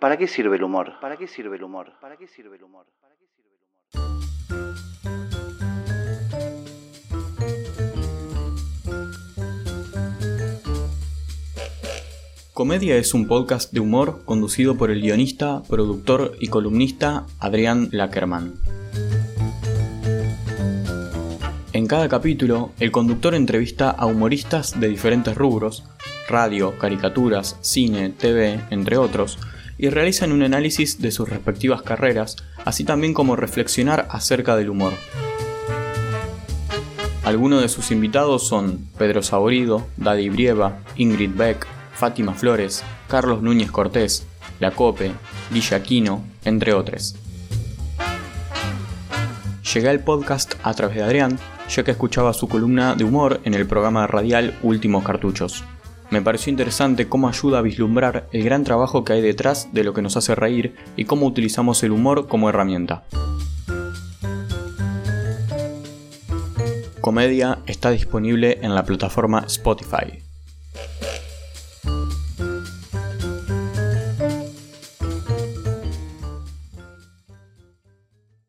¿Para qué sirve el humor? ¿Para qué sirve el humor? ¿Para qué sirve el humor? ¿Para qué sirve el humor? Comedia es un podcast de humor conducido por el guionista, productor y columnista Adrián Lackerman. En cada capítulo, el conductor entrevista a humoristas de diferentes rubros, radio, caricaturas, cine, TV, entre otros, y realizan un análisis de sus respectivas carreras, así también como reflexionar acerca del humor. Algunos de sus invitados son Pedro Saborido, Daddy Brieva, Ingrid Beck, Fátima Flores, Carlos Núñez Cortés, La Cope, Guilla Aquino, entre otros. Llegué al podcast a través de Adrián, ya que escuchaba su columna de humor en el programa radial Últimos Cartuchos. Me pareció interesante cómo ayuda a vislumbrar el gran trabajo que hay detrás de lo que nos hace reír y cómo utilizamos el humor como herramienta. Comedia está disponible en la plataforma Spotify.